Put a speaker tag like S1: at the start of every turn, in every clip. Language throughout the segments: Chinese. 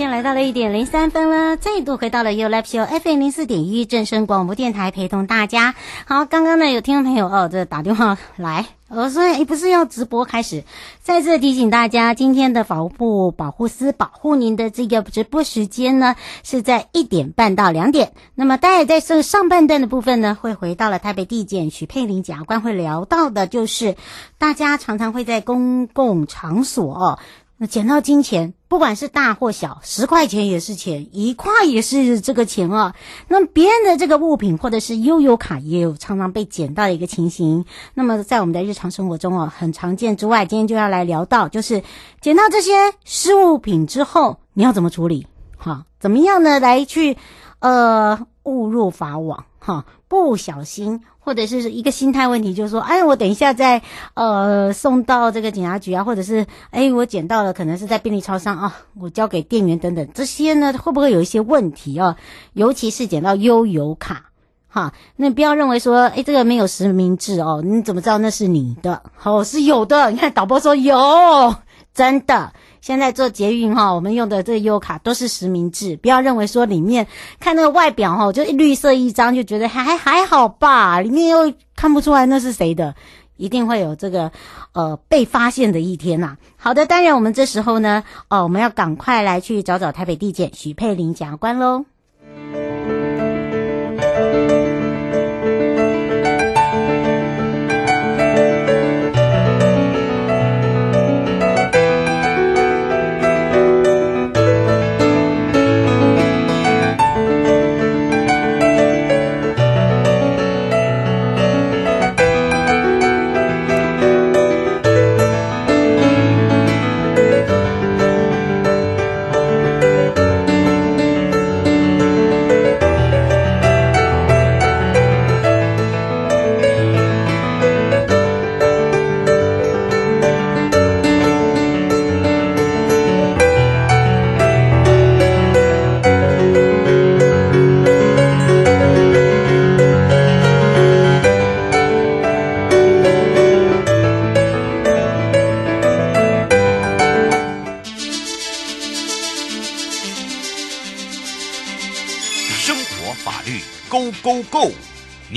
S1: 间来到了一点零三分了，再度回到了 You Live Show FM 零四点一正声广播电台，陪同大家。好，刚刚呢有听众朋友哦，这打电话来，我说诶不是要直播开始，再次提醒大家，今天的法务部保护司保护您的这个直播时间呢是在一点半到两点。那么待会在这上半段的部分呢，会回到了台北地检许佩玲检察官会聊到的，就是大家常常会在公共场所哦。那捡到金钱，不管是大或小，十块钱也是钱，一块也是这个钱啊。那别人的这个物品或者是悠游卡，也有常常被捡到的一个情形。那么在我们的日常生活中哦，很常见之外，今天就要来聊到，就是捡到这些失物品之后，你要怎么处理？哈，怎么样呢？来去呃误入法网哈，不小心。或者是一个心态问题，就是说，哎，我等一下再呃送到这个警察局啊，或者是哎，我捡到了，可能是在便利超商啊，我交给店员等等，这些呢会不会有一些问题啊？尤其是捡到悠游卡，哈，那不要认为说，哎，这个没有实名制哦，你怎么知道那是你的？哦，是有的，你看导播说有，真的。现在做捷运哈，我们用的这个悠卡都是实名制，不要认为说里面看那个外表哈，就绿色一张就觉得还还好吧，里面又看不出来那是谁的，一定会有这个呃被发现的一天呐、好的，当然我们这时候呢，哦，我们要赶快来去找找台北地检许佩玲检察官喽。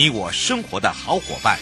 S2: 你我生活的好伙伴，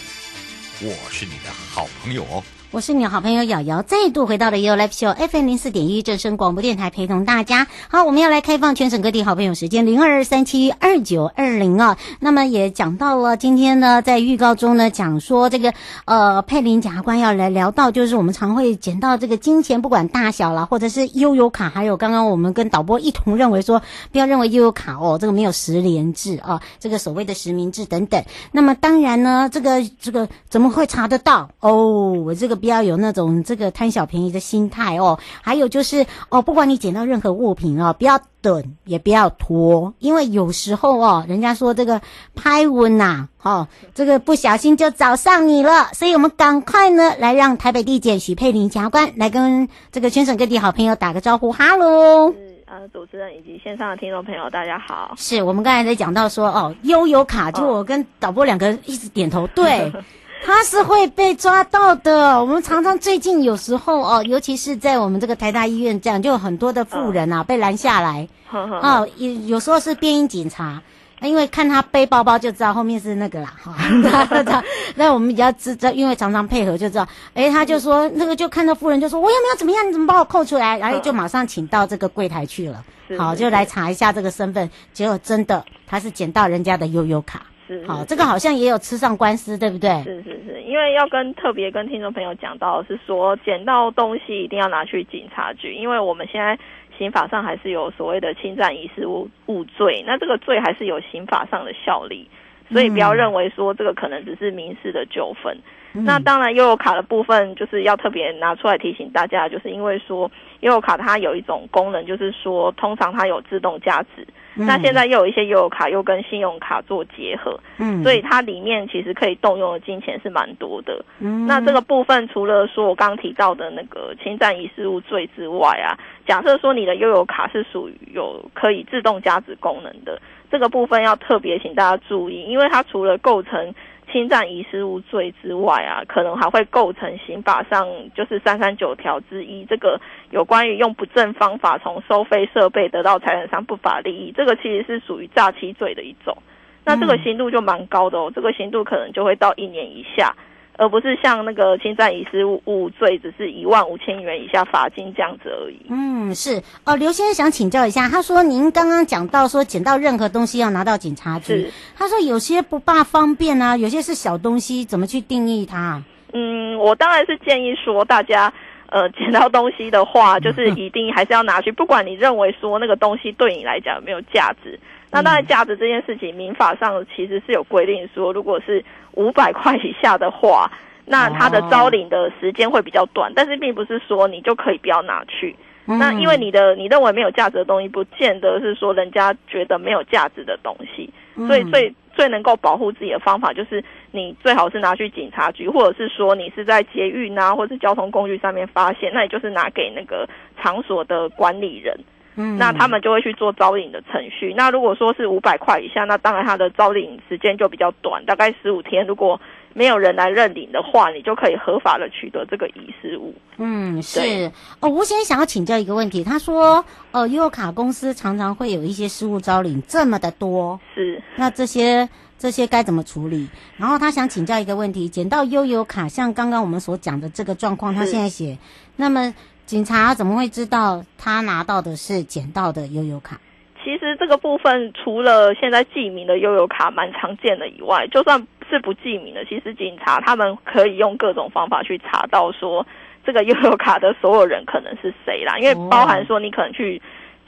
S2: 我是你的好朋友哦。
S1: 我是你好朋友瑶瑶，再度回到了 You Live Show FM 零四点一正声广播电台，陪同大家。好，我们要来开放全省各地好朋友时间零二三七二九二零啊。那么也讲到了今天呢，在预告中呢讲说这个呃佩玲检察官要来聊到，就是我们常会捡到这个金钱，不管大小啦，或者是悠游卡，还有刚刚我们跟导播一同认为说，不要认为悠游卡哦，这个没有实联制啊，这个所谓的实名制等等。那么当然呢，这个这个怎么会查得到哦？我这个。不要有那种这个贪小便宜的心态哦，还有就是哦，不管你捡到任何物品哦，不要等，也不要拖，因为有时候哦，人家说这个拍稳呐，哦，这个不小心就找上你了，所以我们赶快呢来让台北地检许佩玲检察官来跟这个全省各地好朋友打个招呼，哈喽。
S3: 呃，主持人以及线上的听众朋友，大家好。
S1: 是我们刚才在讲到说，哦，悠游卡，就我跟导播两个一直点头，对。他是会被抓到的。我们常常最近有时候哦，尤其是在我们这个台大医院这样，就有很多的妇人啊被拦下来。哦，有有时候是便衣警察，因为看他背包包就知道后面是那个啦。哈，那 那我们比较知道，因为常常配合就知道。哎，他就说那个就看到夫人就说我有没有怎么样？你怎么把我扣出来？然后就马上请到这个柜台去了。好，就来查一下这个身份。结果真的他是捡到人家的悠悠卡。好，这个好像也有吃上官司，对不对？
S3: 是是是，因为要跟特别跟听众朋友讲到是说，捡到东西一定要拿去警察局，因为我们现在刑法上还是有所谓的侵占遗失物物罪，那这个罪还是有刑法上的效力，所以不要认为说这个可能只是民事的纠纷。嗯、那当然，悠游卡的部分就是要特别拿出来提醒大家，就是因为说悠游卡它有一种功能，就是说通常它有自动价值。嗯、那现在又有一些悠游卡又跟信用卡做结合，嗯，所以它里面其实可以动用的金钱是蛮多的。嗯，那这个部分除了说我刚刚提到的那个侵占遗失物罪之外啊，假设说你的悠游卡是属于有可以自动加值功能的，这个部分要特别请大家注意，因为它除了构成侵占遗失物罪之外啊，可能还会构成刑法上就是三三九条之一，这个有关于用不正方法从收费设备得到财产上不法利益，这个其实是属于诈欺罪的一种。那这个刑度就蛮高的哦，这个刑度可能就会到一年以下。而不是像那个侵占遗失物罪，只是一万五千元以下罚金这样子而已。
S1: 嗯，是哦。刘先生想请教一下，他说您刚刚讲到说捡到任何东西要拿到警察局，是他说有些不大方便啊，有些是小东西，怎么去定义它？
S3: 嗯，我当然是建议说大家呃捡到东西的话，就是 一定还是要拿去，不管你认为说那个东西对你来讲有没有价值。那当然，价值这件事情，民法上其实是有规定说，如果是五百块以下的话，那它的招领的时间会比较短，但是并不是说你就可以不要拿去。那因为你的你认为没有价值的东西，不见得是说人家觉得没有价值的东西。所以最最能够保护自己的方法，就是你最好是拿去警察局，或者是说你是在捷运啊，或者是交通工具上面发现，那也就是拿给那个场所的管理人。嗯，那他们就会去做招领的程序。那如果说是五百块以下，那当然他的招领时间就比较短，大概十五天。如果没有人来认领的话，你就可以合法的取得这个遗失物。
S1: 嗯，是。哦，吴先生想要请教一个问题，他说，呃，悠游卡公司常常会有一些失物招领这么的多，
S3: 是。
S1: 那这些这些该怎么处理？然后他想请教一个问题，捡到悠游卡，像刚刚我们所讲的这个状况，他现在写，那么。警察怎么会知道他拿到的是捡到的悠游卡？
S3: 其实这个部分除了现在记名的悠游卡蛮常见的以外，就算是不记名的，其实警察他们可以用各种方法去查到说这个悠游卡的所有人可能是谁啦。因为包含说你可能去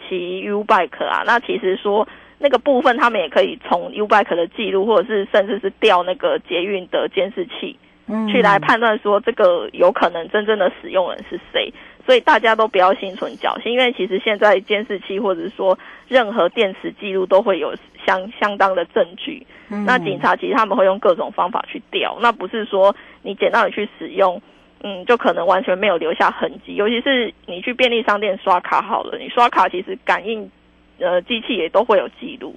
S3: 骑 U bike 啊，那其实说那个部分他们也可以从 U bike 的记录，或者是甚至是调那个捷运的监视器，嗯，去来判断说这个有可能真正的使用人是谁。所以大家都不要心存侥幸，因为其实现在监视器或者是说任何电池记录都会有相相当的证据。嗯。那警察其实他们会用各种方法去调，那不是说你捡到你去使用，嗯，就可能完全没有留下痕迹。尤其是你去便利商店刷卡好了，你刷卡其实感应呃机器也都会有记录。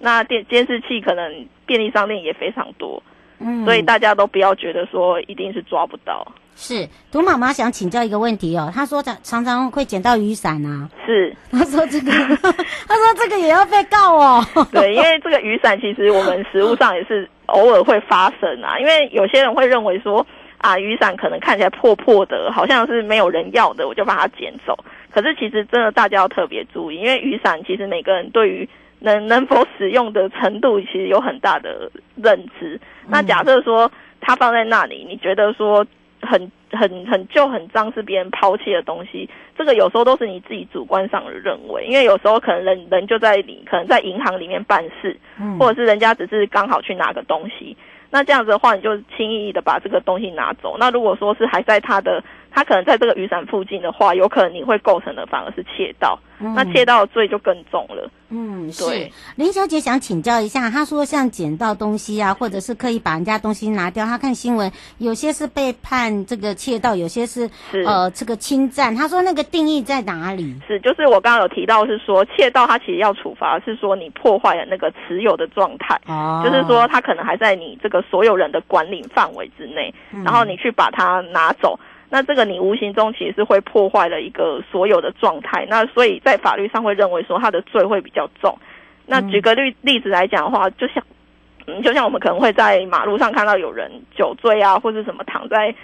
S3: 那电监视器可能便利商店也非常多。嗯。所以大家都不要觉得说一定是抓不到。
S1: 是，杜妈妈想请教一个问题哦。她说常常常会捡到雨伞啊。
S3: 是，
S1: 她说这个，她说这个也要被告哦。
S3: 对，因为这个雨伞其实我们实物上也是偶尔会发生啊。因为有些人会认为说啊，雨伞可能看起来破破的，好像是没有人要的，我就把它捡走。可是其实真的大家要特别注意，因为雨伞其实每个人对于能能否使用的程度其实有很大的认知。那假设说它放在那里，你觉得说。很很很旧很脏是别人抛弃的东西，这个有时候都是你自己主观上的认为，因为有时候可能人人就在你可能在银行里面办事，或者是人家只是刚好去拿个东西，那这样子的话你就轻易的把这个东西拿走。那如果说是还在他的他可能在这个雨伞附近的话，有可能你会构成的反而是窃盗，
S1: 嗯、
S3: 那窃盗的罪就更重了。
S1: 嗯，
S3: 对
S1: 是。林小姐想请教一下，她说像捡到东西啊，或者是刻意把人家东西拿掉，她看新闻有些是被判这个窃盗，有些是，
S3: 是
S1: 呃这个侵占。她说那个定义在哪里？
S3: 是，就是我刚刚有提到是说窃盗，它其实要处罚是说你破坏了那个持有的状态，
S1: 哦，
S3: 就是说他可能还在你这个所有人的管理范围之内，
S1: 嗯、
S3: 然后你去把它拿走。那这个你无形中其实是会破坏了一个所有的状态，那所以在法律上会认为说他的罪会比较重。那举个例例子来讲的话，就像嗯，就像我们可能会在马路上看到有人酒醉啊，或者什么躺在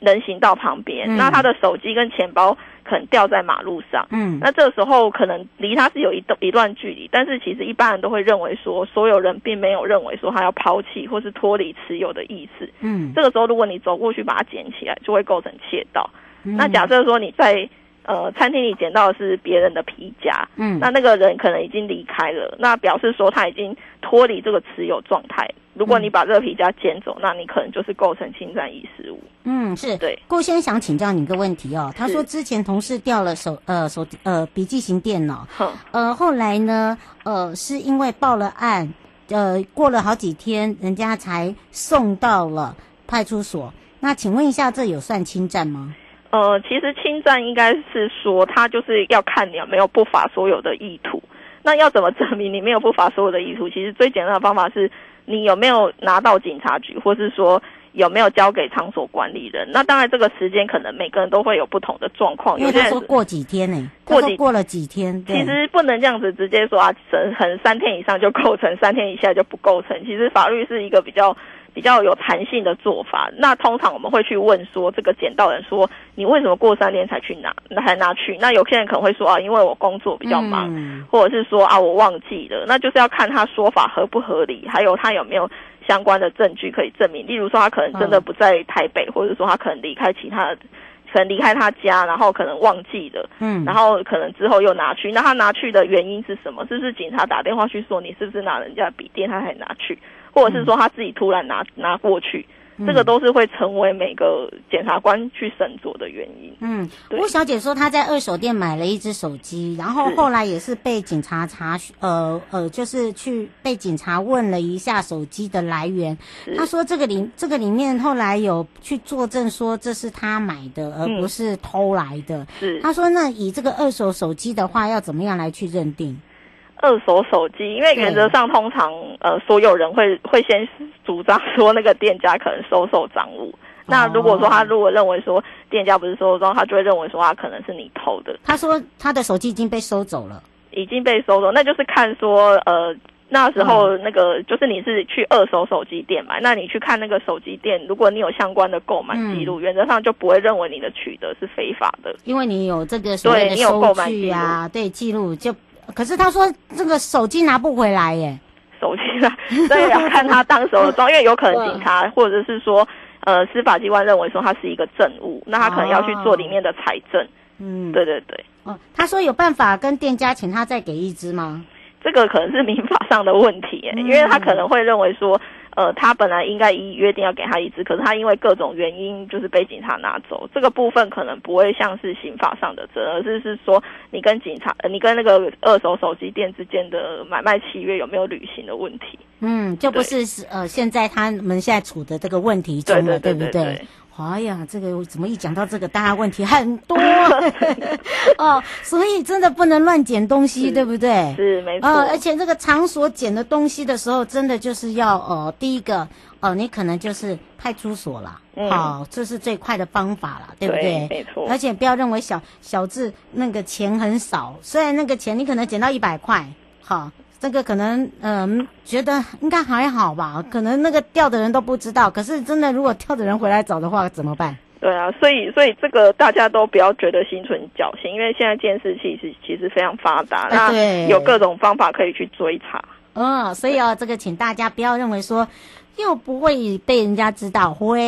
S3: 人行道旁边，嗯、那他的手机跟钱包。可能掉在马路上，嗯，那这个时候可能离他是有一段一段距离，但是其实一般人都会认为说，所有人并没有认为说他要抛弃或是脱离持有的意思，嗯，这个时候如果你走过去把它捡起来，就会构成窃盗。嗯、那假设说你在呃餐厅里捡到的是别人的皮夹，嗯，那那个人可能已经离开了，那表示说他已经脱离这个持有状态。如果你把这个皮夹捡走，那你可能就是构成侵占遗失物。
S1: 嗯，是
S3: 对。
S1: 顾先想请教你一个问题哦，他说之前同事掉了手呃手呃笔记型电脑，
S3: 哼
S1: 呃后来呢呃是因为报了案，呃过了好几天，人家才送到了派出所。那请问一下，这有算侵占吗？
S3: 呃，其实侵占应该是说，他就是要看你有没有不法所有的意图。那要怎么证明你没有不法所有的意图？其实最简单的方法是。你有没有拿到警察局，或是说有没有交给场所管理人？那当然，这个时间可能每个人都会有不同的状况。
S1: 因为他说过几天呢、欸？过几过了几天？
S3: 其实不能这样子直接说啊，可能三天以上就构成，三天以下就不构成。其实法律是一个比较。比较有弹性的做法，那通常我们会去问说，这个捡到人说，你为什么过三天才去拿，才拿去？那有些人可能会说啊，因为我工作比较忙，嗯、或者是说啊，我忘记了。那就是要看他说法合不合理，还有他有没有相关的证据可以证明。例如说，他可能真的不在台北，嗯、或者说他可能离开其他的，可能离开他家，然后可能忘记了，嗯，然后可能之后又拿去。那他拿去的原因是什么？是不是警察打电话去说你是不是拿人家笔电，他才拿去？或者是说他自己突然拿拿过去，嗯、这个都是会成为每个检察官去审酌的原因。
S1: 嗯，吴小姐说她在二手店买了一只手机，然后后来也是被警察查，询呃呃，就是去被警察问了一下手机的来源。她说这个里这个里面后来有去作证说这是她买的，而不是偷来的。
S3: 是
S1: 她说那以这个二手手机的话，要怎么样来去认定？
S3: 二手手机，因为原则上通常呃所有人会会先主张说那个店家可能收受赃物。那如果说他如果认为说店家不是收受赃，他就会认为说他可能是你偷的。
S1: 他说他的手机已经被收走了，
S3: 已经被收走，那就是看说呃那时候那个就是你是去二手手机店买，那你去看那个手机店，如果你有相关的购买记录，原则上就不会认为你的取得是非法的，
S1: 因为你有这个所谓的收据啊，对记录就。可是他说这个手机拿不回来耶，
S3: 手机拿，所以要看他当时的状，因为有可能警察或者是说呃司法机关认为说他是一个证物，那他可能要去做里面的财政。嗯，对对对。
S1: 哦，他说有办法跟店家请他再给一支吗？
S3: 这个可能是民法上的问题耶，因为他可能会认为说。呃，他本来应该一约定要给他一支，可是他因为各种原因就是被警察拿走。这个部分可能不会像是刑法上的责任，而是是说你跟警察，呃，你跟那个二手手机店之间的买卖契约有没有履行的问题。
S1: 嗯，就不是是呃，现在他们现在处的这个问题中了，对不对？哎呀，这个怎么一讲到这个，大家问题很多 哦，所以真的不能乱捡东西，对不对？
S3: 是没错。
S1: 呃，而且这个场所捡的东西的时候，真的就是要呃，第一个哦、呃，你可能就是派出所啦，嗯、哦，这是最快的方法了，对不对？
S3: 对没错。
S1: 而且不要认为小小志那个钱很少，虽然那个钱你可能捡到一百块，好、哦。这个可能，嗯、呃，觉得应该还好吧，可能那个掉的人都不知道。可是真的，如果掉的人回来找的话，怎么办？
S3: 对啊，所以所以这个大家都不要觉得心存侥幸，因为现在监视器是其实非常发达，那有各种方法可以去追查。
S1: 嗯，所以哦，这个请大家不要认为说又不会被人家知道，会。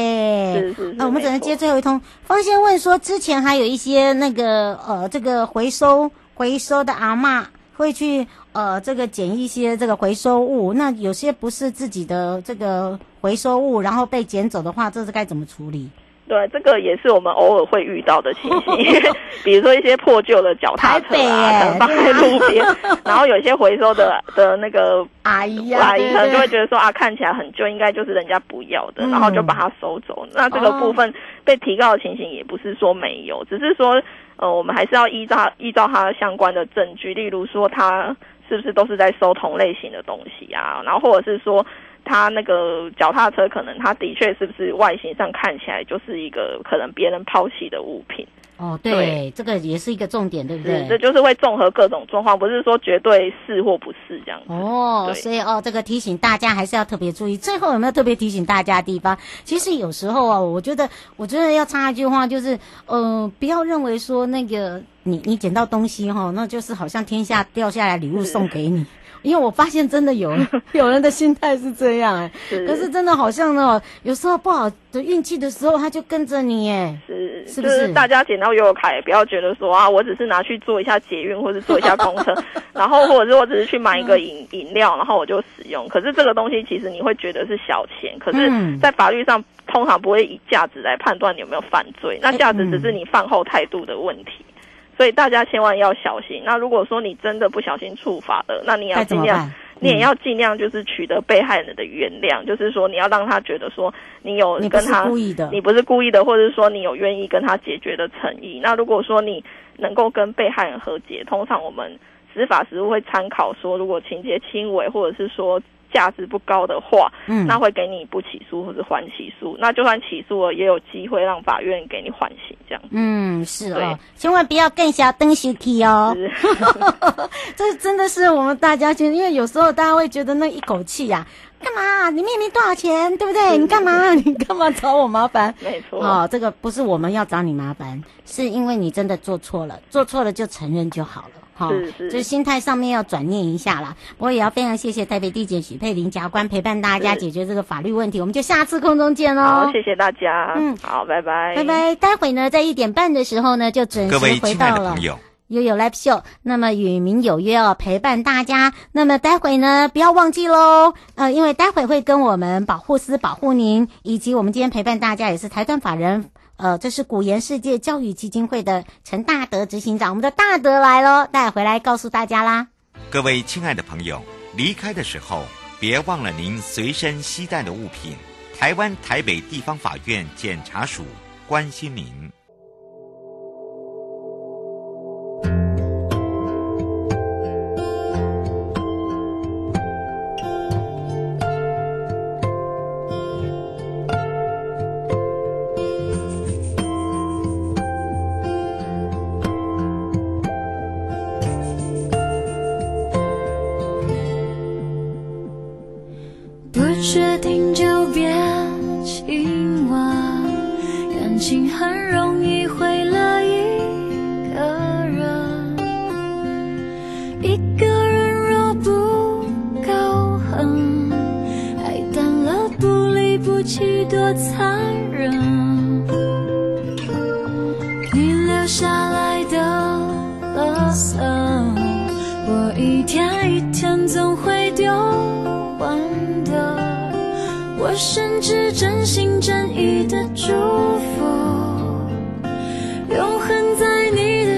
S3: 是是是。
S1: 那我们只能接最后一通。方先问说，之前还有一些那个呃，这个回收回收的阿嬷。会去呃，这个捡一些这个回收物，那有些不是自己的这个回收物，然后被捡走的话，这是该怎么处理？
S3: 对，这个也是我们偶尔会遇到的情形，比如说一些破旧的脚踏车啊，放在路边，然后有一些回收的的那个阿姨啊，阿姨可能就会觉得说啊，看起来很旧，应该就是人家不要的，然后就把它收走。嗯、那这个部分被提告的情形也不是说没有，只是说呃，我们还是要依照依照它相关的证据，例如说它是不是都是在收同类型的东西啊，然后或者是说。他那个脚踏车，可能他的确是不是外形上看起来就是一个可能别人抛弃的物品？
S1: 哦，对，对这个也是一个重点，对不对？
S3: 这就是会综合各种状况，不是说绝对是或不是这样子。
S1: 哦，所以哦，这个提醒大家还是要特别注意。最后有没有特别提醒大家的地方？其实有时候啊，我觉得，我觉得要插一句话，就是，呃，不要认为说那个你你捡到东西哈，那就是好像天下掉下来礼物送给你。因为我发现真的有 有人的心态是这样哎、可是真的好像呢，有时候不好的运气的时候，他就跟着你哎，是是不是？
S3: 就是大家捡到悠游卡也不要觉得说啊，我只是拿去做一下捷运或者做一下公车，然后或者是我只是去买一个饮饮料，然后我就使用。可是这个东西其实你会觉得是小钱，可是，在法律上通常不会以价值来判断你有没有犯罪，那价值只是你饭后态度的问题。所以大家千万要小心。那如果说你真的不小心触发了，那你要尽量，嗯、你也要尽量就是取得被害人的原谅，就是说你要让他觉得说你有跟他，你不是故意的，你不是故意的，或者是说你有愿意跟他解决的诚意。那如果说你能够跟被害人和解，通常我们司法实务会参考说，如果情节轻微，或者是说。价值不高的话，嗯，那会给你不起诉或者缓起诉。那就算起诉了，也有机会让法院给你缓刑，这样。嗯，
S1: 是哦，千万不要更小灯小气哦。是 这真的是我们大家，因为有时候大家会觉得那一口气呀、啊，干嘛？你面临多少钱，对不对？你干嘛？你干嘛找我麻烦？
S3: 没错。
S1: 哦，这个不是我们要找你麻烦，是因为你真的做错了，做错了就承认就好了。好，是是，就是心态上面要转念一下啦。我也要非常谢谢台北地检许佩玲检察官陪伴大家解决这个法律问题。我们就下次空中见喽。
S3: 好，谢谢大家。嗯，好，拜拜，
S1: 拜拜。待会呢，在一点半的时候呢，就准时回到了 YOYO Live Show。那么与民有约哦，陪伴大家。那么待会呢，不要忘记喽。呃，因为待会会跟我们保护司保护您，以及我们今天陪伴大家也是台团法人。呃，这是古言世界教育基金会的陈大德执行长，我们的大德来喽，带回来告诉大家啦。
S4: 各位亲爱的朋友，离开的时候别忘了您随身携带的物品。台湾台北地方法院检察署关心您。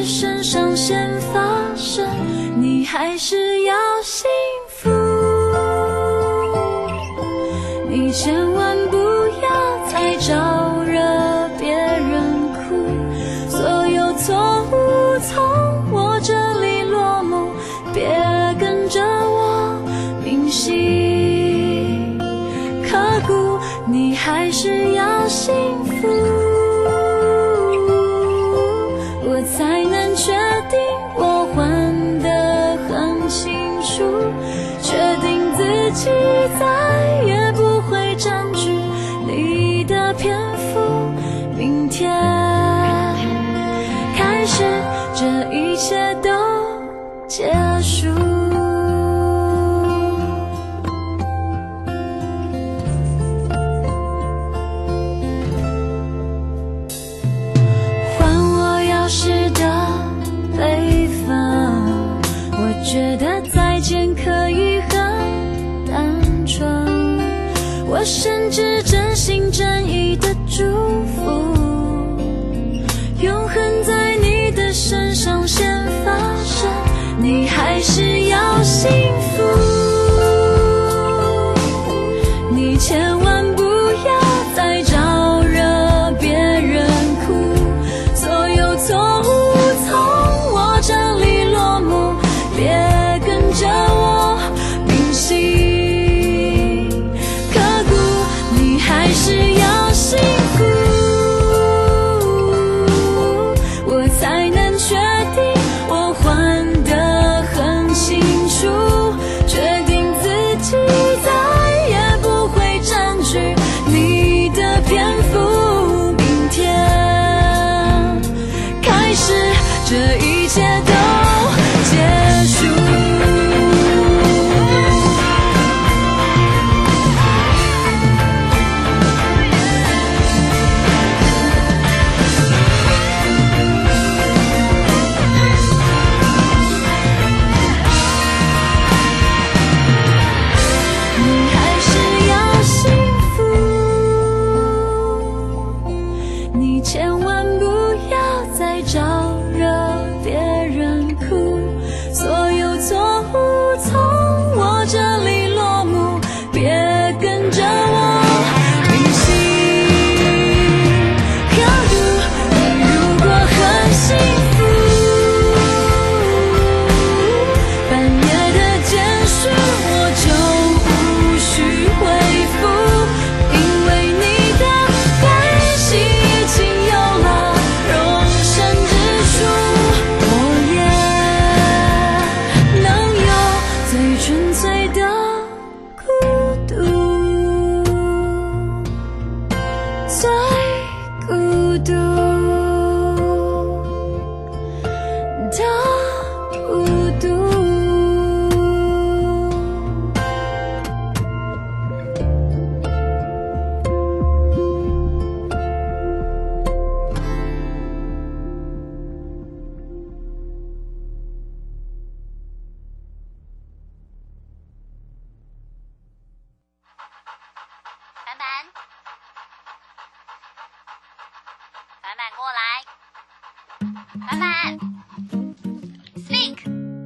S4: 身上先发生你还是要幸福。你千万不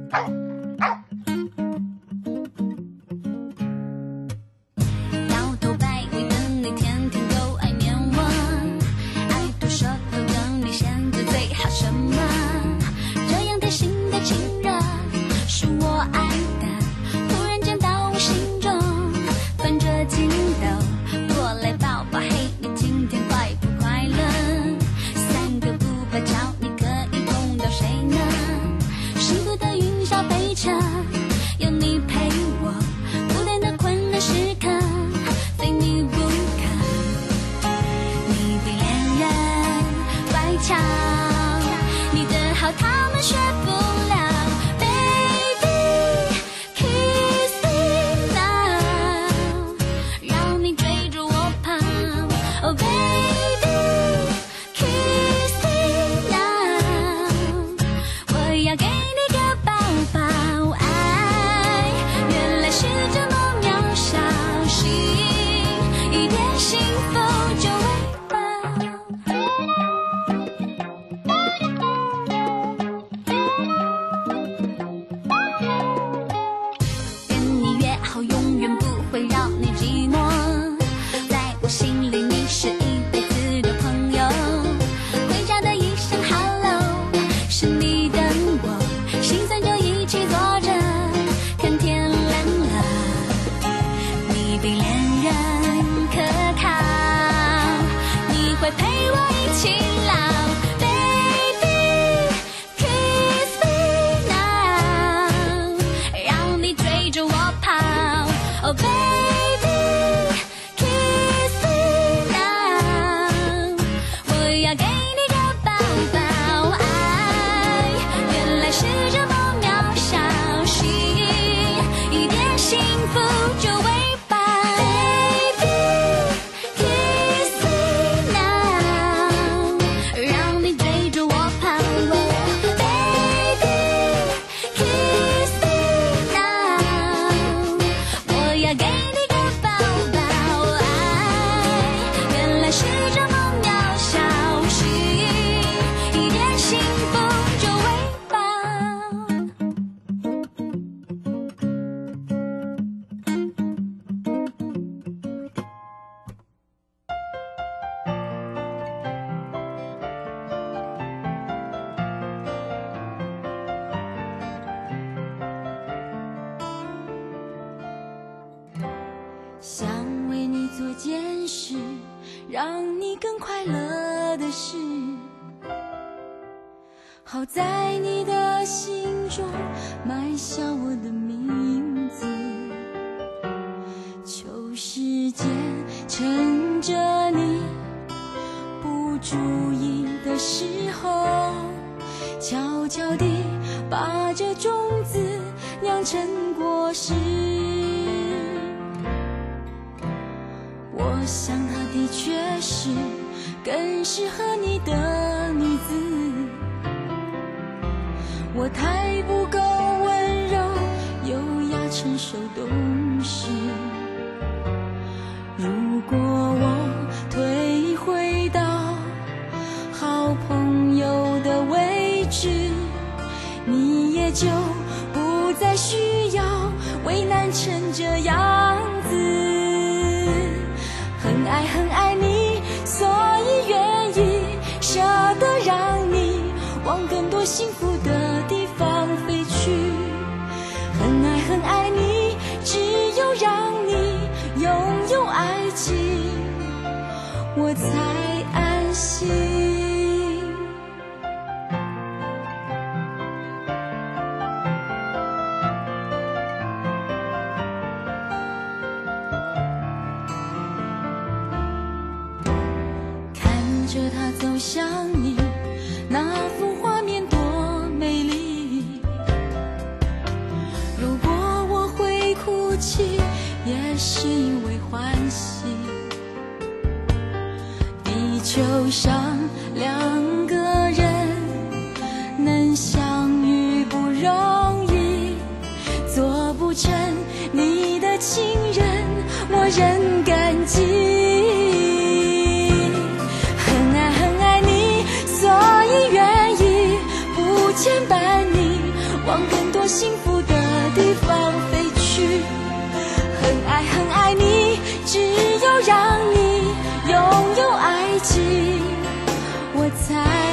S4: 让。悄悄地把这种子酿成果实。我想她的确是更适合你的女子，我太不够温柔、优雅、成熟、懂事。就不再需要为难成这样子。很爱很爱你，所以愿意舍得让你往更多幸福的地方飞去。很爱很爱你，只有让你拥有爱情，我才安心。牵绊你往更多幸福的地方飞去。很爱很爱你只有让你拥有爱情。
S5: 我才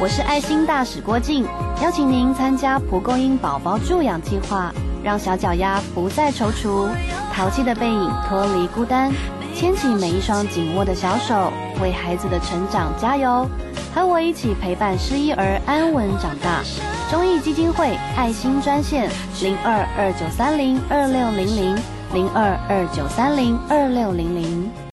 S5: 我是爱心大使郭静，邀请您参加蒲公英宝宝助养计划，让小脚丫不再踌躇，淘气的背影脱离孤单，牵起每一双紧握的小手，为孩子的成长加油，和我一起陪伴失依儿安稳长大。中义基金会爱心专线零二二九三零二六零零零二二九三零二六零零。